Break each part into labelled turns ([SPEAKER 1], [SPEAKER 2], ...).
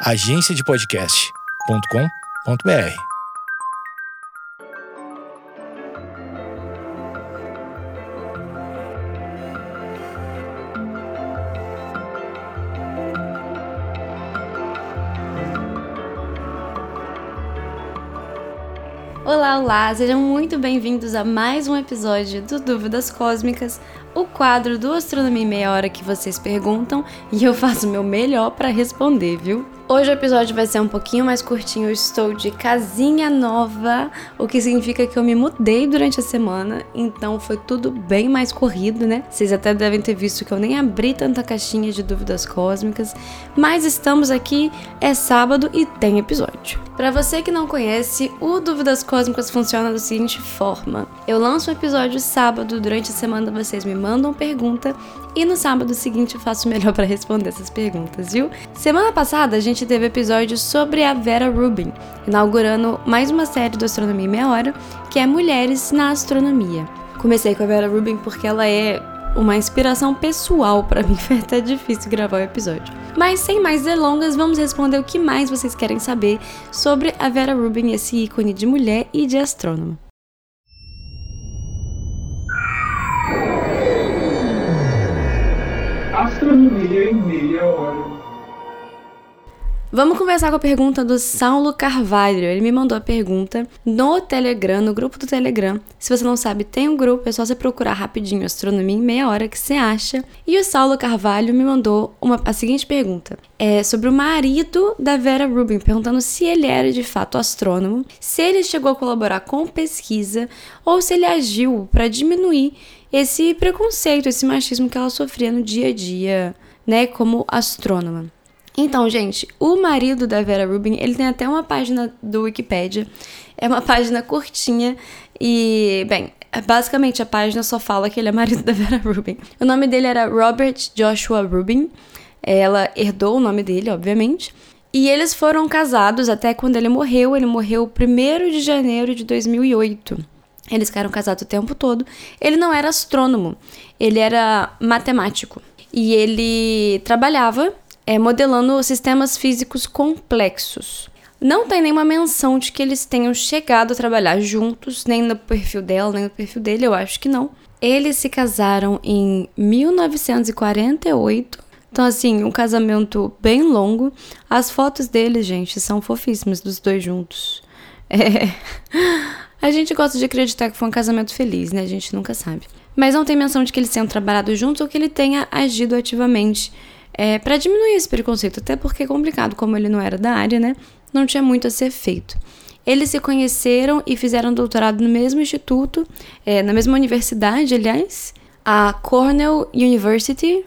[SPEAKER 1] agenciadepodcast.com.br.
[SPEAKER 2] Olá, olá! Sejam muito bem-vindos a mais um episódio do Dúvidas Cósmicas, o quadro do Astronomia em Meia Hora que vocês perguntam e eu faço o meu melhor para responder, viu? Hoje o episódio vai ser um pouquinho mais curtinho, eu estou de casinha nova, o que significa que eu me mudei durante a semana, então foi tudo bem mais corrido, né? Vocês até devem ter visto que eu nem abri tanta caixinha de dúvidas cósmicas, mas estamos aqui, é sábado e tem episódio. Para você que não conhece, o Dúvidas Cósmicas funciona da seguinte forma: eu lanço um episódio sábado, durante a semana vocês me mandam pergunta e no sábado seguinte eu faço melhor para responder essas perguntas, viu? Semana passada a gente teve episódio sobre a Vera Rubin, inaugurando mais uma série do Astronomia em Meia Hora, que é Mulheres na Astronomia. Comecei com a Vera Rubin porque ela é uma inspiração pessoal para mim, foi até difícil gravar o episódio. Mas sem mais delongas, vamos responder o que mais vocês querem saber sobre a Vera Rubin, esse ícone de mulher e de astrônoma. Vamos conversar com a pergunta do Saulo Carvalho. Ele me mandou a pergunta no Telegram, no grupo do Telegram. Se você não sabe, tem um grupo, é só você procurar rapidinho Astronomia em meia hora que você acha. E o Saulo Carvalho me mandou uma, a seguinte pergunta: é sobre o marido da Vera Rubin, perguntando se ele era de fato astrônomo, se ele chegou a colaborar com pesquisa ou se ele agiu para diminuir esse preconceito, esse machismo que ela sofria no dia a dia, né, como astrônoma. Então, gente, o marido da Vera Rubin, ele tem até uma página do Wikipedia. É uma página curtinha e, bem, basicamente a página só fala que ele é marido da Vera Rubin. O nome dele era Robert Joshua Rubin. Ela herdou o nome dele, obviamente. E eles foram casados até quando ele morreu. Ele morreu 1 de janeiro de 2008. Eles ficaram casados o tempo todo. Ele não era astrônomo, ele era matemático. E ele trabalhava é, modelando sistemas físicos complexos. Não tem nenhuma menção de que eles tenham chegado a trabalhar juntos, nem no perfil dela, nem no perfil dele, eu acho que não. Eles se casaram em 1948. Então, assim, um casamento bem longo. As fotos deles, gente, são fofíssimas, dos dois juntos. É. A gente gosta de acreditar que foi um casamento feliz, né? A gente nunca sabe. Mas não tem menção de que eles tenham trabalhado juntos ou que ele tenha agido ativamente é, para diminuir esse preconceito, até porque é complicado, como ele não era da área, né? Não tinha muito a ser feito. Eles se conheceram e fizeram doutorado no mesmo instituto, é, na mesma universidade, aliás, a Cornell University.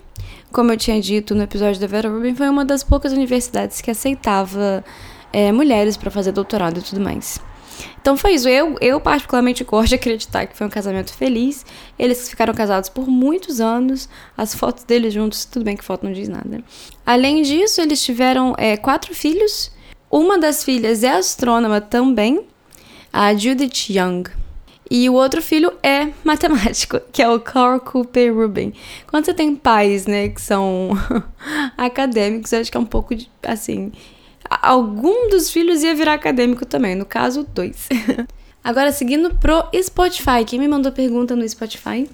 [SPEAKER 2] Como eu tinha dito no episódio da Vera Rubin, foi uma das poucas universidades que aceitava é, mulheres para fazer doutorado e tudo mais. Então foi isso. Eu, eu particularmente gosto de acreditar que foi um casamento feliz. Eles ficaram casados por muitos anos. As fotos deles juntos, tudo bem que foto não diz nada. Além disso, eles tiveram é, quatro filhos. Uma das filhas é astrônoma também, a Judith Young. E o outro filho é matemático, que é o Carl Cooper Rubin. Quando você tem pais, né, que são acadêmicos, eu acho que é um pouco assim, algum dos filhos ia virar acadêmico também, no caso, dois. Agora, seguindo pro Spotify, quem me mandou pergunta no Spotify,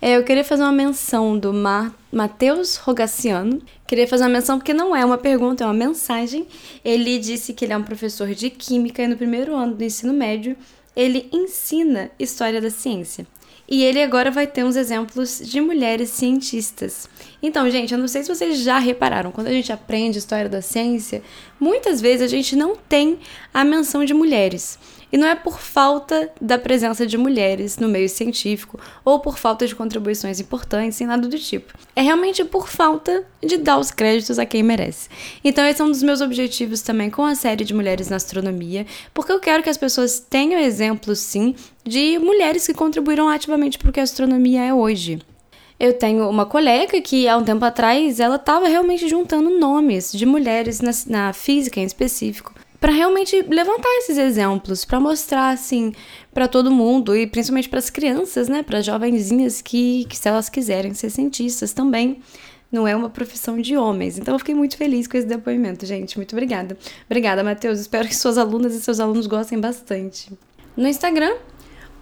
[SPEAKER 2] é, eu queria fazer uma menção do Ma Matheus Rogaciano. Queria fazer uma menção porque não é uma pergunta, é uma mensagem. Ele disse que ele é um professor de Química e no primeiro ano do ensino médio ele ensina História da Ciência. E ele agora vai ter uns exemplos de mulheres cientistas. Então, gente, eu não sei se vocês já repararam, quando a gente aprende história da ciência, muitas vezes a gente não tem a menção de mulheres. E não é por falta da presença de mulheres no meio científico ou por falta de contribuições importantes, em nada do tipo. É realmente por falta de dar os créditos a quem merece. Então, esse é um dos meus objetivos também com a série de Mulheres na Astronomia, porque eu quero que as pessoas tenham exemplos, sim, de mulheres que contribuíram ativamente para o que a astronomia é hoje. Eu tenho uma colega que, há um tempo atrás, ela estava realmente juntando nomes de mulheres na, na física em específico para realmente levantar esses exemplos, para mostrar assim para todo mundo e principalmente para as crianças, né, para jovenzinhas que, que se elas quiserem ser cientistas também, não é uma profissão de homens. Então eu fiquei muito feliz com esse depoimento, gente. Muito obrigada. Obrigada, Matheus. Espero que suas alunas e seus alunos gostem bastante. No Instagram,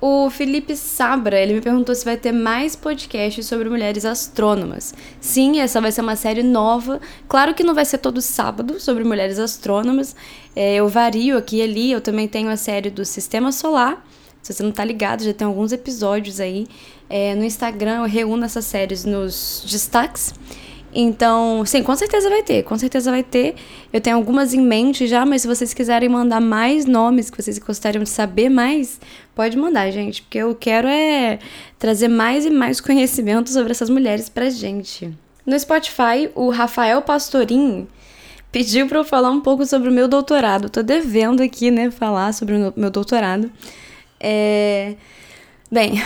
[SPEAKER 2] o Felipe Sabra, ele me perguntou se vai ter mais podcasts sobre mulheres astrônomas. Sim, essa vai ser uma série nova. Claro que não vai ser todo sábado sobre mulheres astrônomas. É, eu vario aqui e ali. Eu também tenho a série do Sistema Solar. Se você não tá ligado, já tem alguns episódios aí. É, no Instagram eu reúno essas séries nos destaques. Então, sim, com certeza vai ter, com certeza vai ter. Eu tenho algumas em mente já, mas se vocês quiserem mandar mais nomes que vocês gostariam de saber mais, pode mandar, gente, porque eu quero é trazer mais e mais conhecimento sobre essas mulheres pra gente. No Spotify, o Rafael Pastorim pediu para eu falar um pouco sobre o meu doutorado. Tô devendo aqui, né, falar sobre o meu doutorado. É... Bem,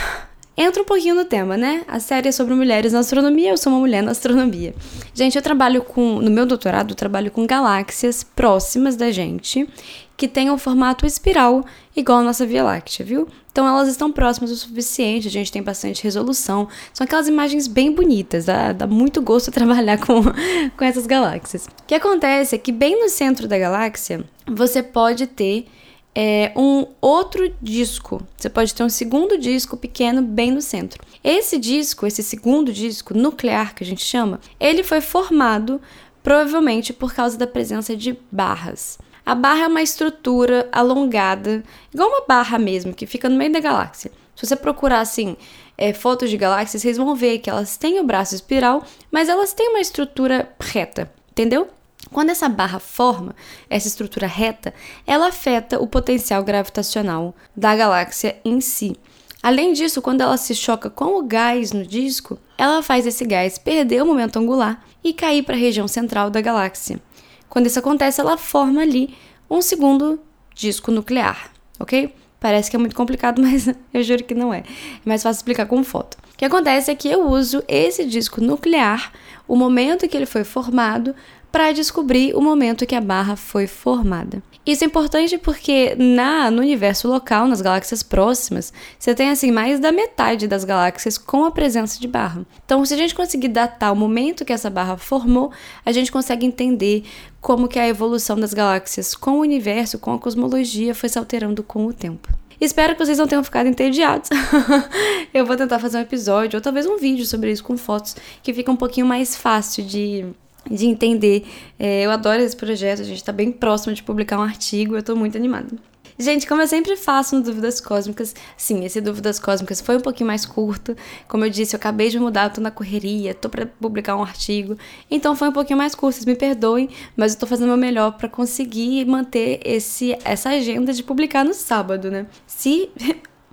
[SPEAKER 2] Entra um pouquinho no tema, né? A série é sobre mulheres na astronomia, eu sou uma mulher na astronomia. Gente, eu trabalho com, no meu doutorado, eu trabalho com galáxias próximas da gente, que têm um formato espiral, igual a nossa Via Láctea, viu? Então elas estão próximas o suficiente, a gente tem bastante resolução. São aquelas imagens bem bonitas, dá, dá muito gosto trabalhar com, com essas galáxias. O que acontece é que bem no centro da galáxia, você pode ter é, um outro disco. Você pode ter um segundo disco pequeno bem no centro. Esse disco, esse segundo disco nuclear que a gente chama, ele foi formado provavelmente por causa da presença de barras. A barra é uma estrutura alongada, igual uma barra mesmo, que fica no meio da galáxia. Se você procurar assim é, fotos de galáxias, vocês vão ver que elas têm o braço espiral, mas elas têm uma estrutura reta, entendeu? Quando essa barra forma essa estrutura reta, ela afeta o potencial gravitacional da galáxia em si. Além disso, quando ela se choca com o gás no disco, ela faz esse gás perder o momento angular e cair para a região central da galáxia. Quando isso acontece, ela forma ali um segundo disco nuclear, ok? Parece que é muito complicado, mas eu juro que não é. É mais fácil explicar com foto. O que acontece é que eu uso esse disco nuclear, o momento que ele foi formado, para descobrir o momento que a barra foi formada. Isso é importante porque na no universo local, nas galáxias próximas, você tem assim mais da metade das galáxias com a presença de barra. Então, se a gente conseguir datar o momento que essa barra formou, a gente consegue entender como que a evolução das galáxias com o universo, com a cosmologia foi se alterando com o tempo. Espero que vocês não tenham ficado entediados. eu vou tentar fazer um episódio ou talvez um vídeo sobre isso com fotos que fica um pouquinho mais fácil de de entender. É, eu adoro esse projeto, a gente está bem próximo de publicar um artigo, eu estou muito animada. Gente, como eu sempre faço no Dúvidas Cósmicas, sim, esse Dúvidas Cósmicas foi um pouquinho mais curto. Como eu disse, eu acabei de mudar, tô na correria, tô para publicar um artigo. Então foi um pouquinho mais curto, vocês me perdoem, mas eu tô fazendo o meu melhor para conseguir manter esse, essa agenda de publicar no sábado, né? Se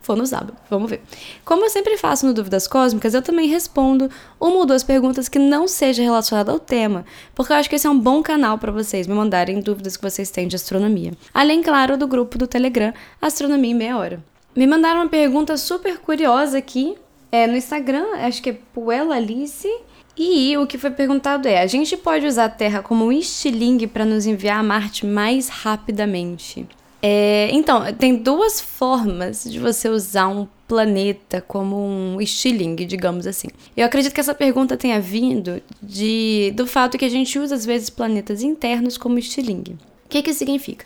[SPEAKER 2] for no. Vamos ver. Como eu sempre faço no Dúvidas Cósmicas, eu também respondo uma ou duas perguntas que não seja relacionada ao tema, porque eu acho que esse é um bom canal para vocês me mandarem dúvidas que vocês têm de astronomia. Além, claro, do grupo do Telegram Astronomia em Meia Hora. Me mandaram uma pergunta super curiosa aqui é, no Instagram, acho que é Puela Alice. E o que foi perguntado é: a gente pode usar a Terra como um estilingue para nos enviar a Marte mais rapidamente? É, então, tem duas formas de você usar um planeta como um estilingue, digamos assim. Eu acredito que essa pergunta tenha vindo de, do fato que a gente usa às vezes planetas internos como estilingue. O que, que isso significa?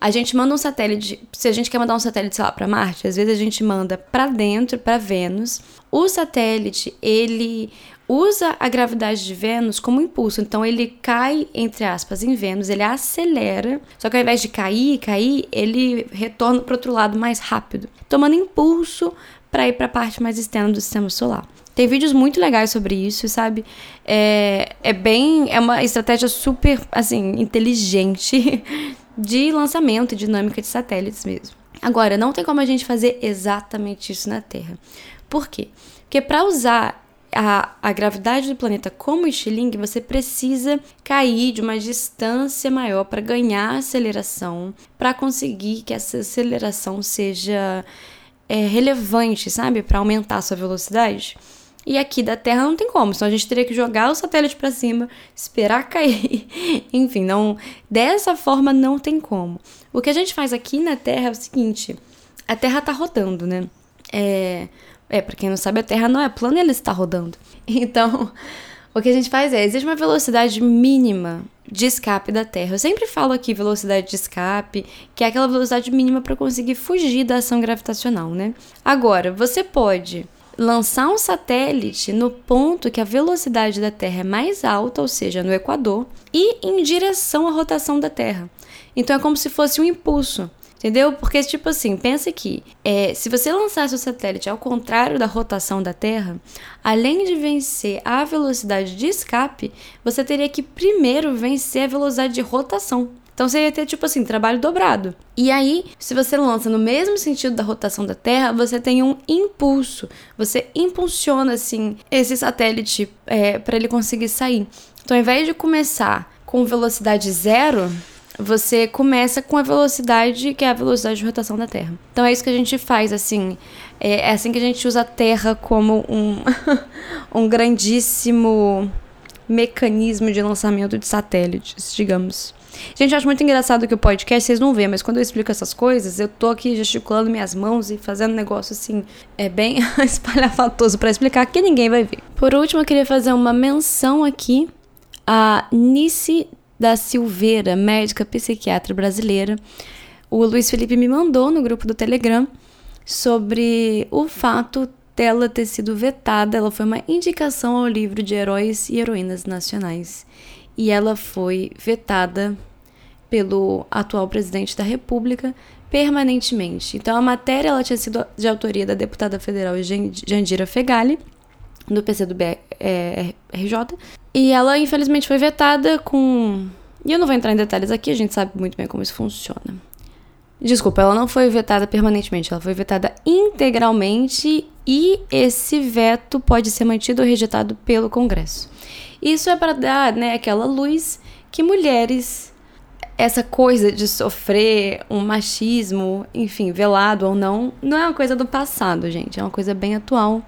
[SPEAKER 2] A gente manda um satélite, se a gente quer mandar um satélite, sei lá, para Marte, às vezes a gente manda para dentro, para Vênus. O satélite, ele usa a gravidade de Vênus como impulso. Então ele cai, entre aspas, em Vênus, ele acelera, só que ao invés de cair, cair, ele retorna para outro lado mais rápido, tomando impulso para ir para a parte mais externa do sistema solar. Tem vídeos muito legais sobre isso, sabe? É, é bem. É uma estratégia super, assim, inteligente de lançamento e dinâmica de satélites mesmo. Agora, não tem como a gente fazer exatamente isso na Terra. Por quê? Porque para usar a, a gravidade do planeta como estilingue, você precisa cair de uma distância maior para ganhar aceleração, para conseguir que essa aceleração seja é, relevante, sabe? Para aumentar a sua velocidade. E aqui da Terra não tem como, senão a gente teria que jogar o satélite para cima, esperar cair. Enfim, não, dessa forma não tem como. O que a gente faz aqui na Terra é o seguinte: a Terra está rodando, né? É, é, para quem não sabe, a Terra não é plana, ela está rodando. Então, O que a gente faz é, existe uma velocidade mínima de escape da Terra. Eu sempre falo aqui velocidade de escape, que é aquela velocidade mínima para conseguir fugir da ação gravitacional, né? Agora, você pode lançar um satélite no ponto que a velocidade da Terra é mais alta, ou seja, no Equador, e em direção à rotação da Terra. Então é como se fosse um impulso. Entendeu? Porque, tipo assim, pensa que é, se você lançasse o satélite ao contrário da rotação da Terra, além de vencer a velocidade de escape, você teria que primeiro vencer a velocidade de rotação. Então você ia ter, tipo assim, trabalho dobrado. E aí, se você lança no mesmo sentido da rotação da Terra, você tem um impulso. Você impulsiona, assim, esse satélite é, para ele conseguir sair. Então, ao invés de começar com velocidade zero, você começa com a velocidade que é a velocidade de rotação da Terra. Então é isso que a gente faz, assim. É, é assim que a gente usa a Terra como um, um grandíssimo mecanismo de lançamento de satélites, digamos. Gente, eu acho muito engraçado que o podcast vocês não vêem, mas quando eu explico essas coisas, eu tô aqui gesticulando minhas mãos e fazendo um negócio assim, é bem espalhafatoso para explicar que ninguém vai ver. Por último, eu queria fazer uma menção aqui a Nice da Silveira, médica psiquiatra brasileira. O Luiz Felipe me mandou no grupo do Telegram sobre o fato dela ter sido vetada. Ela foi uma indicação ao livro de heróis e heroínas nacionais. E ela foi vetada pelo atual presidente da República permanentemente. Então a matéria ela tinha sido de autoria da deputada federal Jandira Fegali, do PCdoB é, RJ, e ela, infelizmente, foi vetada com. E eu não vou entrar em detalhes aqui, a gente sabe muito bem como isso funciona. Desculpa, ela não foi vetada permanentemente, ela foi vetada integralmente e esse veto pode ser mantido ou rejeitado pelo Congresso. Isso é para dar né, aquela luz que mulheres, essa coisa de sofrer um machismo, enfim, velado ou não, não é uma coisa do passado, gente, é uma coisa bem atual,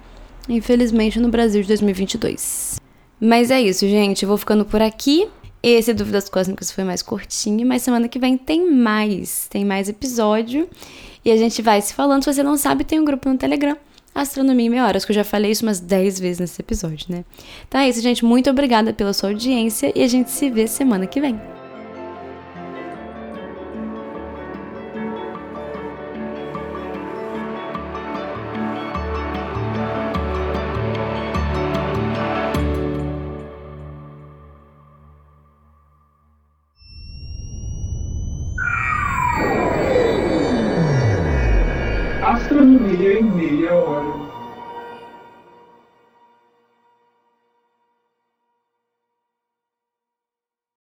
[SPEAKER 2] infelizmente, no Brasil de 2022. Mas é isso, gente. Eu vou ficando por aqui. Esse Dúvidas Cósmicas foi mais curtinho, mas semana que vem tem mais. Tem mais episódio. E a gente vai se falando. Se você não sabe, tem um grupo no Telegram. Astronomia em Meia Hora, que eu já falei isso umas 10 vezes nesse episódio, né? Então é isso, gente. Muito obrigada pela sua audiência e a gente se vê semana que vem.